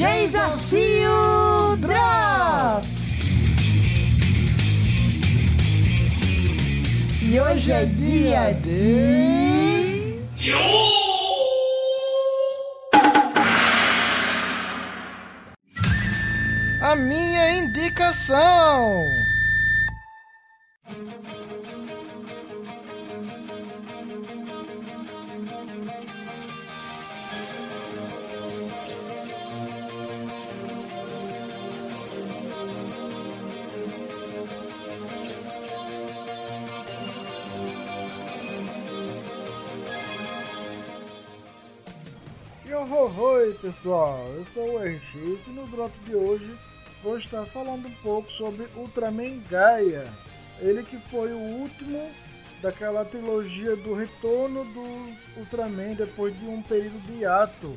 Desafio Drops! E hoje é dia de. A minha indicação! Oi pessoal, eu sou o RX e no drop de hoje vou estar falando um pouco sobre Ultraman Gaia. Ele que foi o último daquela trilogia do retorno do Ultraman depois de um período de ato.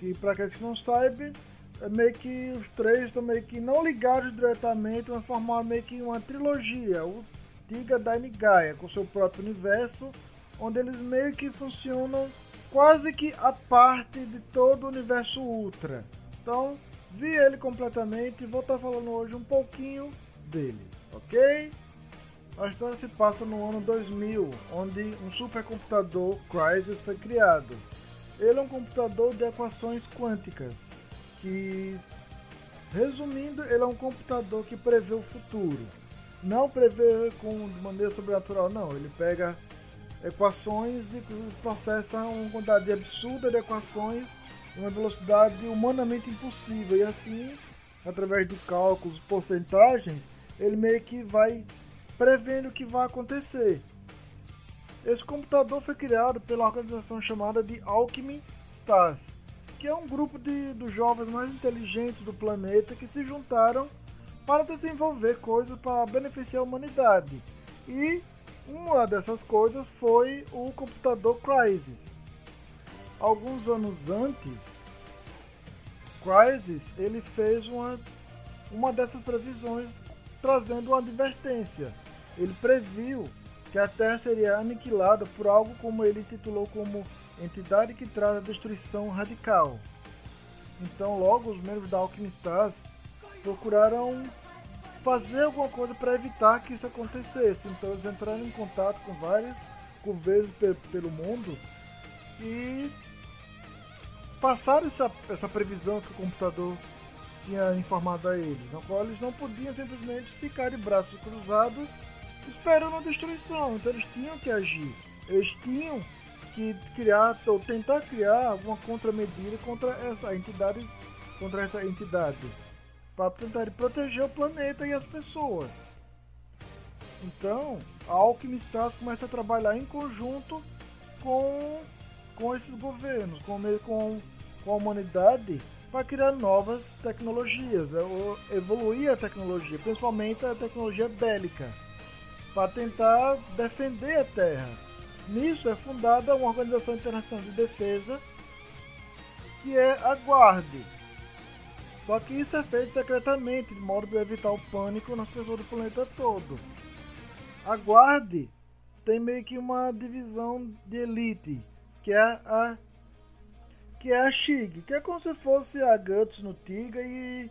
Que para quem não sabe, é meio que os três estão meio que não ligados diretamente, mas formaram meio que uma trilogia, o Tiga Daini Gaia, com seu próprio universo, onde eles meio que funcionam quase que a parte de todo o universo Ultra. Então, vi ele completamente e vou estar falando hoje um pouquinho dele, ok? A história se passa no ano 2000, onde um supercomputador Crysis foi criado. Ele é um computador de equações quânticas, que, resumindo, ele é um computador que prevê o futuro. Não prevê com, de maneira sobrenatural, não. Ele pega equações e processa uma quantidade absurda de equações em uma velocidade humanamente impossível. E assim, através de cálculos, porcentagens, ele meio que vai prevendo o que vai acontecer. Esse computador foi criado pela organização chamada de Alchemy Stars, que é um grupo de, dos jovens mais inteligentes do planeta que se juntaram para desenvolver coisas para beneficiar a humanidade. E uma dessas coisas foi o computador Crysis. Alguns anos antes, Crysis ele fez uma, uma dessas previsões trazendo uma advertência. Ele previu que a Terra seria aniquilada por algo como ele titulou como entidade que traz a destruição radical. Então, logo os membros da Alchemistars procuraram fazer alguma coisa para evitar que isso acontecesse. Então eles entraram em contato com vários governos pelo mundo e passaram essa, essa previsão que o computador tinha informado a eles, qual eles não podiam simplesmente ficar de braços cruzados esperando a destruição. Então eles tinham que agir, eles tinham que criar ou tentar criar alguma contramedida contra essa entidade, contra essa entidade para tentar proteger o planeta e as pessoas. Então, a Alchemy Stars começa a trabalhar em conjunto com, com esses governos, com, com, com a humanidade, para criar novas tecnologias, é, evoluir a tecnologia, principalmente a tecnologia bélica, para tentar defender a Terra. Nisso é fundada uma organização internacional de defesa que é a Guarde, só que isso é feito secretamente, de modo a evitar o pânico nas pessoas do planeta todo. A Guarde tem meio que uma divisão de elite, que é a que é a Shig, que é como se fosse a Guts no Tiga e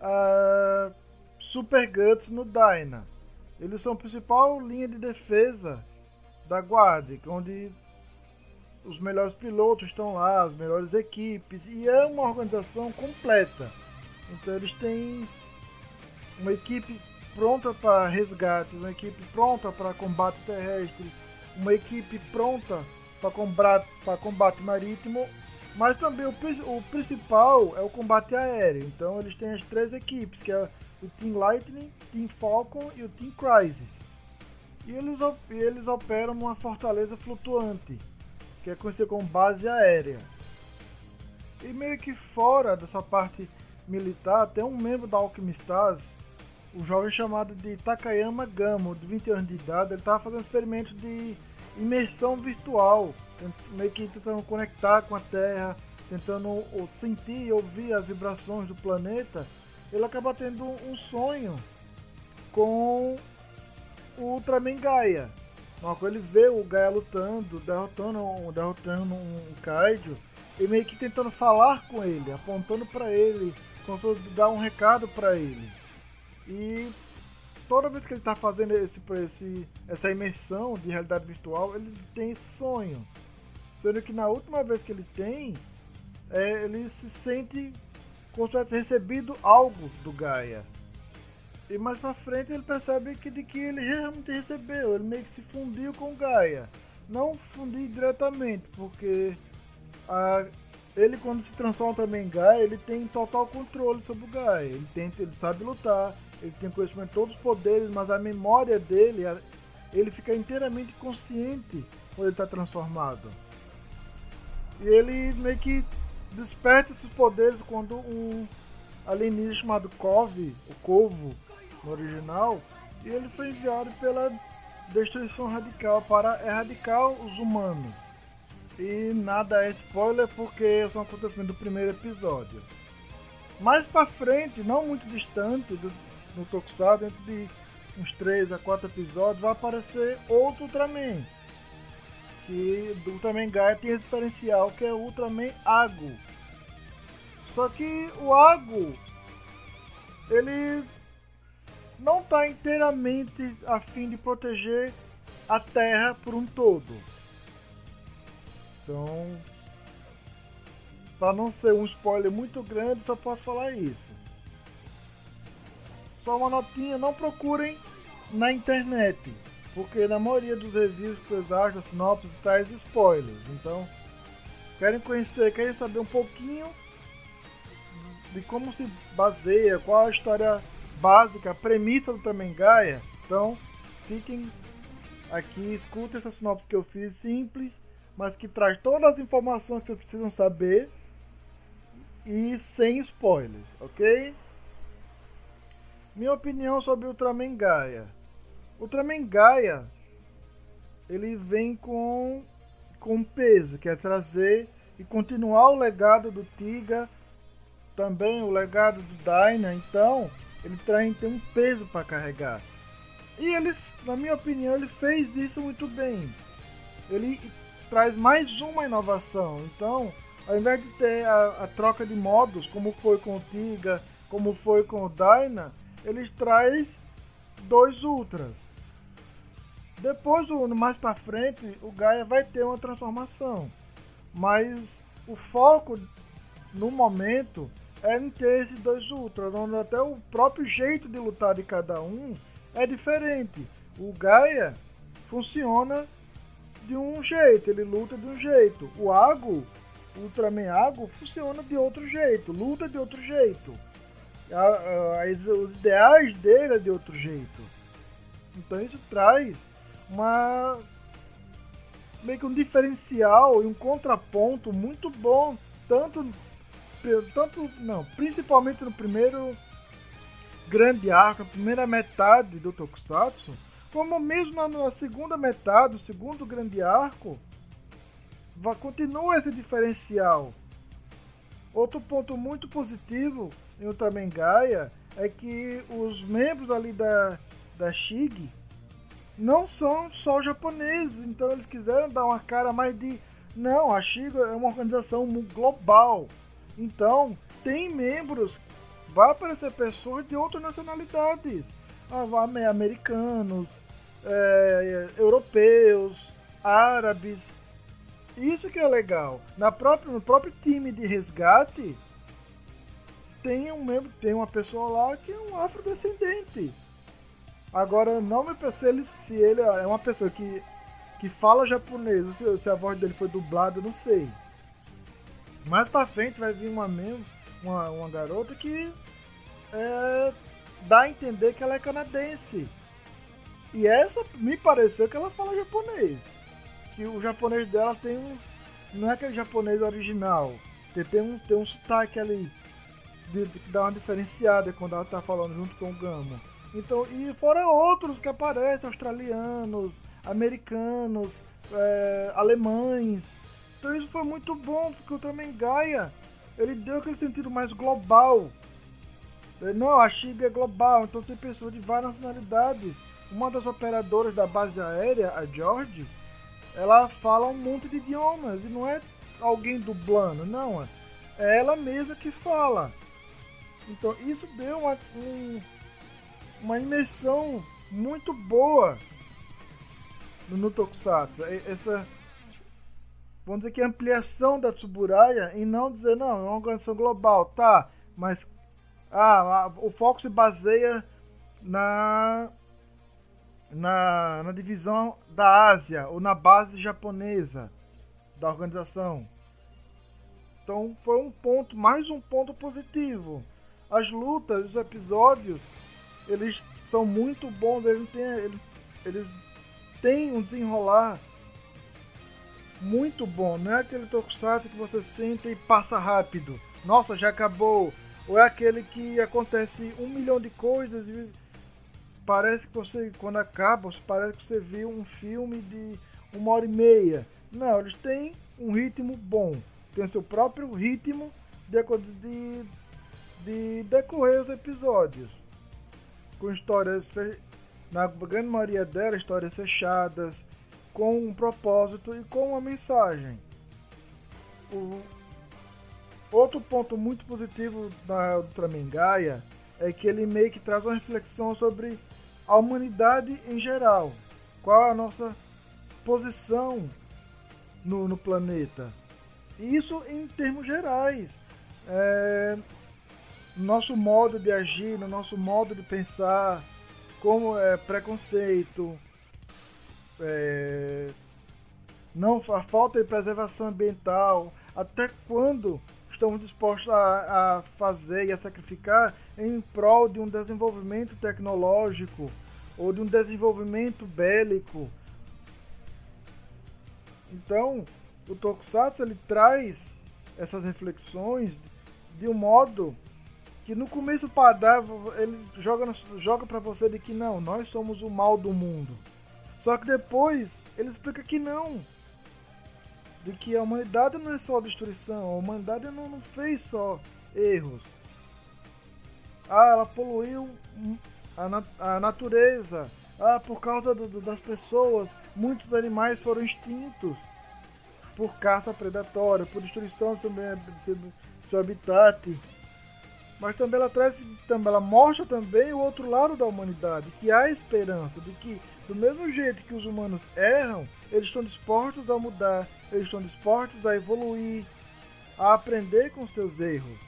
a Super Guts no Dyna. Eles são a principal linha de defesa da Guarde, onde os melhores pilotos estão lá, as melhores equipes, e é uma organização completa. Então eles têm uma equipe pronta para resgate, uma equipe pronta para combate terrestre, uma equipe pronta para combate, combate marítimo, mas também o, o principal é o combate aéreo. Então eles têm as três equipes, que é o Team Lightning, Team Falcon e o Team Crisis. E eles, eles operam numa fortaleza flutuante, que é conhecida como base aérea. E meio que fora dessa parte militar, tem um membro da Alchemistars, um jovem chamado de Takayama Gamo, de 20 anos de idade, ele estava fazendo experimentos de imersão virtual, meio que tentando conectar com a Terra, tentando sentir e ouvir as vibrações do planeta. Ele acaba tendo um sonho com o Ultraman Gaia. Coisa ele vê o Gaia lutando, derrotando, derrotando um Kaiju e meio que tentando falar com ele, apontando para ele, como dar um recado para ele. E toda vez que ele está fazendo esse, esse, essa imersão de realidade virtual, ele tem esse sonho. Sendo que na última vez que ele tem, é, ele se sente como se tivesse recebido algo do Gaia. E mais pra frente ele percebe que de que ele realmente recebeu, ele meio que se fundiu com Gaia. Não fundir diretamente, porque a, ele quando se transforma também em Gaia, ele tem total controle sobre o Gaia. Ele, tem, ele sabe lutar, ele tem conhecimento de todos os poderes, mas a memória dele, ele fica inteiramente consciente quando ele está transformado. E ele meio que desperta esses poderes quando um alienígena chamado Cove, o Corvo no original, e ele foi enviado pela destruição radical para erradicar os humanos. E nada é spoiler porque são acontecimentos do primeiro episódio. Mais para frente, não muito distante do, no Tokusatsu, dentro de uns 3 a 4 episódios, vai aparecer outro Ultraman. Que do Ultraman Gaia tem esse diferencial que é o Ultraman Ago. Só que o Ago ele não está inteiramente a fim de proteger a Terra por um todo. Então, para não ser um spoiler muito grande, só posso falar isso. Só uma notinha, não procurem na internet, porque na maioria dos reviews que vocês acham, sinopse traz spoilers. Então, querem conhecer, querem saber um pouquinho de como se baseia, qual a história básica, a premissa do Tamen Gaia. Então, fiquem aqui, escutem essa sinopse que eu fiz, simples, mas que traz todas as informações que vocês precisam saber e sem spoilers, ok? Minha opinião sobre Ultraman Gaia. Ultraman Gaia ele vem com com peso, que é trazer e continuar o legado do Tiga, também o legado do Dyna, então ele tem, tem um peso para carregar. E ele, na minha opinião, ele fez isso muito bem. Ele traz mais uma inovação. Então, ao invés de ter a, a troca de modos, como foi com o Tiga, como foi com o Dyna, ele traz dois Ultras. Depois, mais para frente, o Gaia vai ter uma transformação. Mas o foco no momento em ter esses dois Ultras, onde até o próprio jeito de lutar de cada um é diferente. O Gaia funciona de um jeito, ele luta de um jeito. O Ago, o Ultraman Ago, funciona de outro jeito, luta de outro jeito. os ideais dele é de outro jeito. Então isso traz uma meio que um diferencial e um contraponto muito bom, tanto tanto não, principalmente no primeiro grande arco, a primeira metade do Tokusatsu, como mesmo na, na segunda metade, o segundo grande arco, vai, continua esse diferencial. Outro ponto muito positivo em Ultraman Gaia é que os membros ali da, da Shig não são só japoneses, então eles quiseram dar uma cara mais de. Não, a Shig é uma organização global. Então, tem membros, vai aparecer pessoas de outras nacionalidades. Ah, americanos, é, europeus, árabes. Isso que é legal. Na própria, no próprio time de resgate tem um membro, tem uma pessoa lá que é um afrodescendente. Agora não me penso se ele, é uma pessoa que, que fala japonês, se, se a voz dele foi dublada, não sei. Mais pra frente vai vir uma mesmo, uma, uma garota que é, dá a entender que ela é canadense. E essa me pareceu que ela fala japonês. Que o japonês dela tem uns. Não é aquele japonês original. Tem, tem, um, tem um sotaque ali de, de, que dá uma diferenciada quando ela tá falando junto com o Gama. Então, e fora outros que aparecem, australianos, americanos, é, alemães. Então isso foi muito bom, porque o Ultraman Gaia, ele deu aquele sentido mais global. Não, a Shiba é global, então tem pessoas de várias nacionalidades uma das operadoras da base aérea, a George, ela fala um monte de idiomas e não é alguém dublando, não. É ela mesma que fala. Então isso deu uma, um, uma imersão muito boa no, no Tokusatsu. Essa, vamos dizer que ampliação da Tsuburaya e não dizer, não, é uma organização global, tá, mas ah, o foco se baseia na, na, na divisão da Ásia ou na base japonesa da organização. Então foi um ponto, mais um ponto positivo. As lutas, os episódios, eles são muito bons, eles têm, eles, eles têm um desenrolar muito bom. Não é aquele tokusatsu que você senta e passa rápido. Nossa, já acabou. Ou é aquele que acontece um milhão de coisas e parece que você, quando acaba, parece que você viu um filme de uma hora e meia. Não, eles têm um ritmo bom. Tem seu próprio ritmo de, de, de decorrer os episódios. Com histórias, na grande maioria delas, histórias fechadas, com um propósito e com uma mensagem. O outro ponto muito positivo da Ultraman Gaia é que ele meio que traz uma reflexão sobre a humanidade em geral. Qual a nossa posição no, no planeta? E isso em termos gerais. É, nosso modo de agir, no nosso modo de pensar, como é preconceito, é, não a falta de preservação ambiental, até quando estamos dispostos a, a fazer e a sacrificar em prol de um desenvolvimento tecnológico ou de um desenvolvimento bélico. Então, o Tokusatsu ele traz essas reflexões de um modo que no começo para ele joga joga para você de que não, nós somos o mal do mundo. Só que depois ele explica que não. De que a humanidade não é só destruição, a humanidade não, não fez só erros. Ah, ela poluiu a, nat a natureza. Ah, por causa do, do, das pessoas, muitos animais foram extintos por caça predatória, por destruição do seu, do seu habitat. Mas também ela traz, também ela mostra também o outro lado da humanidade, que há esperança de que do mesmo jeito que os humanos erram, eles estão dispostos a mudar, eles estão dispostos a evoluir, a aprender com seus erros,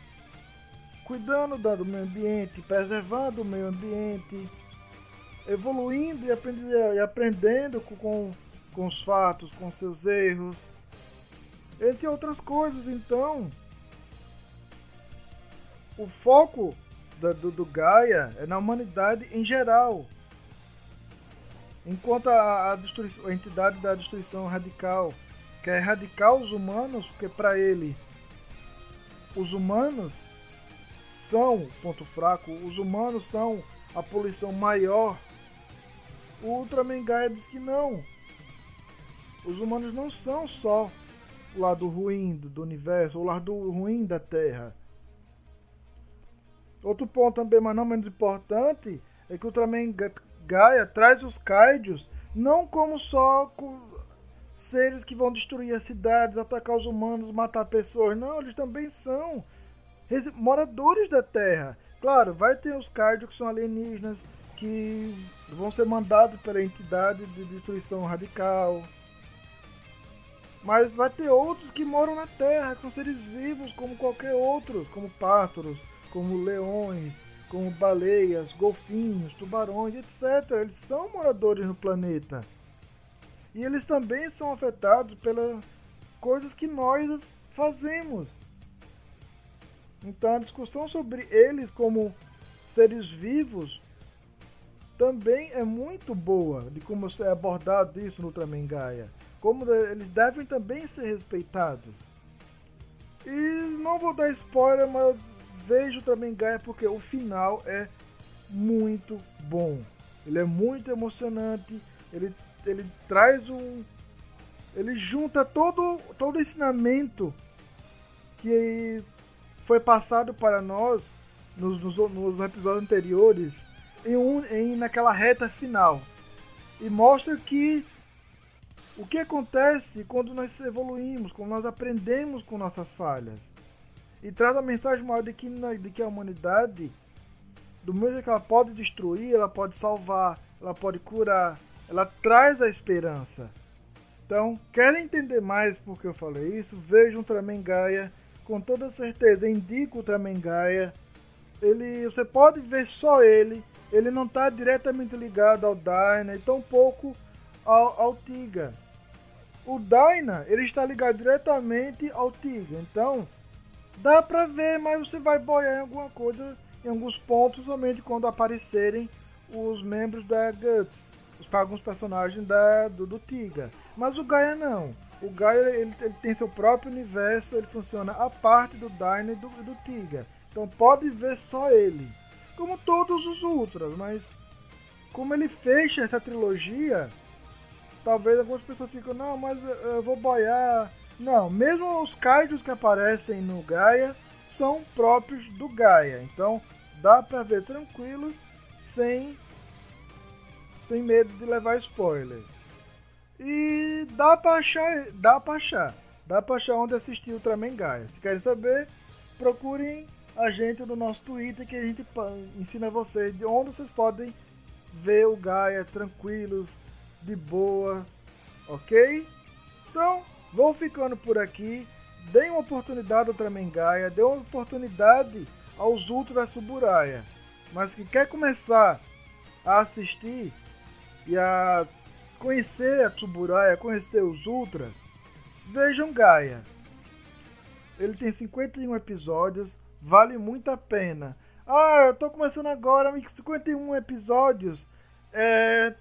cuidando do meio ambiente, preservando o meio ambiente, evoluindo e aprendendo, com, com os fatos, com seus erros, entre outras coisas. Então, o foco do, do Gaia é na humanidade em geral. Enquanto a, a, a entidade da destruição radical quer erradicar os humanos, porque para ele os humanos são ponto fraco, os humanos são a poluição maior. O Ultraman Gaia diz que não. Os humanos não são só o lado ruim do, do universo, o lado ruim da Terra. Outro ponto também, mas não menos importante, é que o Ultraman Gaia traz os Kaidos não como só seres que vão destruir as cidades, atacar os humanos, matar pessoas. Não, eles também são moradores da Terra. Claro, vai ter os Kaidos que são alienígenas, que vão ser mandados pela entidade de destruição radical. Mas vai ter outros que moram na Terra, com seres vivos como qualquer outro, como pássaros, como leões, como baleias, golfinhos, tubarões, etc. Eles são moradores no planeta. E eles também são afetados pelas coisas que nós fazemos. Então a discussão sobre eles como seres vivos também é muito boa de como é abordado isso no Ultraman Gaia. Como eles devem também ser respeitados. E não vou dar spoiler, mas vejo também Gaia porque o final é muito bom. Ele é muito emocionante. Ele, ele traz um. Ele junta todo todo o ensinamento que foi passado para nós nos, nos, nos episódios anteriores em, um, em naquela reta final. E mostra que o que acontece quando nós evoluímos, quando nós aprendemos com nossas falhas. E traz a mensagem maior de que, de que a humanidade, do mesmo que ela pode destruir, ela pode salvar, ela pode curar, ela traz a esperança. Então, querem entender mais por que eu falei isso? Vejam Ultraman Gaia, com toda certeza, indico o Ultraman Gaia. Ele, você pode ver só ele, ele não está diretamente ligado ao Dyna e tampouco ao, ao Tiga. O Dyna, ele está ligado diretamente ao Tiga, então dá pra ver, mas você vai boiar em alguma coisa, em alguns pontos, somente quando aparecerem os membros da Guts, os, alguns personagens da, do, do Tiga. Mas o Gaia não. O Gaia ele, ele, tem seu próprio universo, ele funciona a parte do Dyna e do, do Tiga. Então pode ver só ele. Como todos os Ultras, mas como ele fecha essa trilogia, talvez algumas pessoas ficam, não, mas eu vou boiar. Não, mesmo os kaijus que aparecem no Gaia são próprios do Gaia. Então dá pra ver tranquilo, sem, sem medo de levar spoiler. E dá pra achar, dá pra achar. Dá pra achar onde assistir Ultraman Gaia. Se querem saber, procurem a gente no nosso Twitter que a gente ensina vocês de onde vocês podem ver o Gaia tranquilos, de boa, ok? Então, vou ficando por aqui. Deem uma oportunidade ao Ultraman Gaia, dê uma oportunidade aos Ultra Suburaya. Mas que quer começar a assistir e a conhecer a Tsuburaya, conhecer os Ultras, vejam Gaia. Ele tem 51 episódios, vale muito a pena. Ah, eu tô começando agora, 51 episódios. É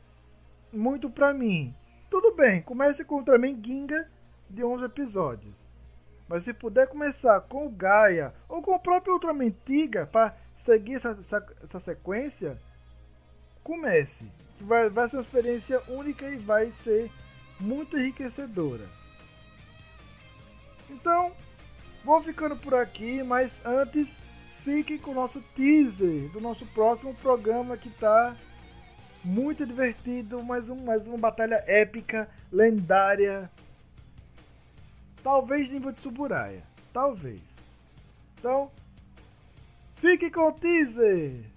muito pra mim. Tudo bem, comece com Ultraman Ginga de 11 episódios. Mas se puder começar com o Gaia ou com o próprio Ultraman Tiga para seguir essa, essa, essa, sequência, comece. Vai, vai ser uma experiência única e vai ser muito enriquecedora. Então, vou ficando por aqui, mas antes fiquem com o nosso teaser do nosso próximo programa que está muito divertido, mais, um, mais uma batalha épica, lendária. Talvez nível de Suburaya. Talvez. Então, fique com o teaser!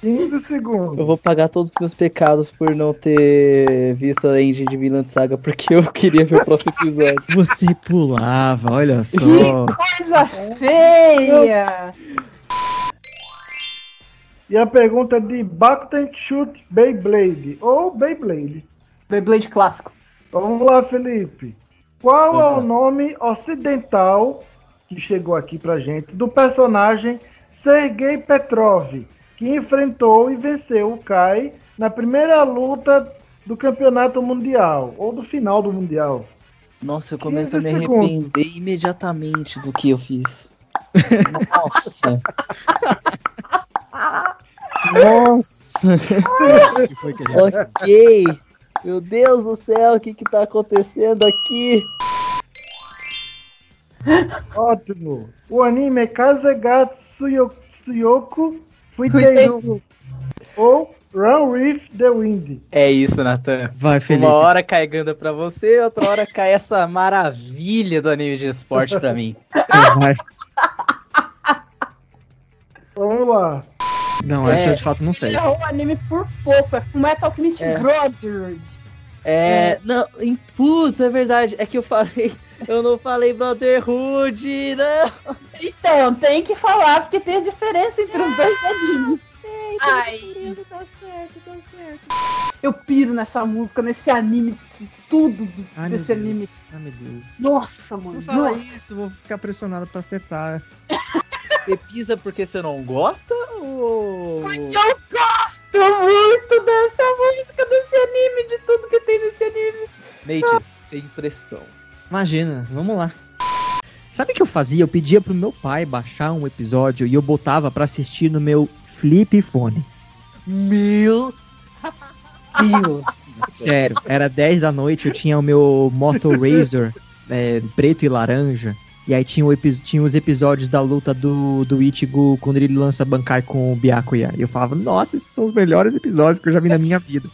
15 segundos. Eu vou pagar todos os meus pecados por não ter visto a Engine de Vinland Saga, porque eu queria ver o próximo episódio. Você pulava, olha só. Que coisa feia! E a pergunta é de Bakuten Shoot Beyblade ou Beyblade. Beyblade clássico. Vamos lá, Felipe. Qual uhum. é o nome ocidental que chegou aqui pra gente do personagem Sergei Petrov, que enfrentou e venceu o Kai na primeira luta do campeonato mundial, ou do final do mundial. Nossa, eu começo a me arrepender imediatamente do que eu fiz. Nossa. Nossa. ok. Meu Deus do céu, o que que tá acontecendo aqui? Ótimo. O anime é Kazegatsu Suyoko Fuiteiru. Ou Run with the Wind. É isso, Nathan. Vai, Felipe. Uma hora cai Ganda pra você, outra hora cai essa maravilha do anime de esporte pra mim. Vai. Vamos lá. Não, essa é, de fato não sei. Errou o anime por pouco, é Fullmetal Alchemist é. Brotherhood. É, é, não, putz, é verdade, é que eu falei, eu não falei Brotherhood, não. Então, tem que falar, porque tem a diferença entre os dois animes. Sei, Ai. tá certo, tá certo. Eu piro nessa música, nesse anime, tudo Ai, desse anime. Ai, meu Deus. Nossa, mano. Não fala isso, vou ficar pressionado pra acertar. Você pisa porque você não gosta ou. Eu gosto muito dessa música, desse anime, de tudo que tem nesse anime. Nate, sem pressão. Imagina, vamos lá. Sabe o que eu fazia? Eu pedia pro meu pai baixar um episódio e eu botava para assistir no meu flip phone. Meu Deus! Sério, era 10 da noite, eu tinha o meu Moto Razor é, preto e laranja. E aí tinha, o tinha os episódios da luta do, do Ichigo quando ele lança Bankai com o Byakuya. E eu falava, nossa, esses são os melhores episódios que eu já vi na minha vida.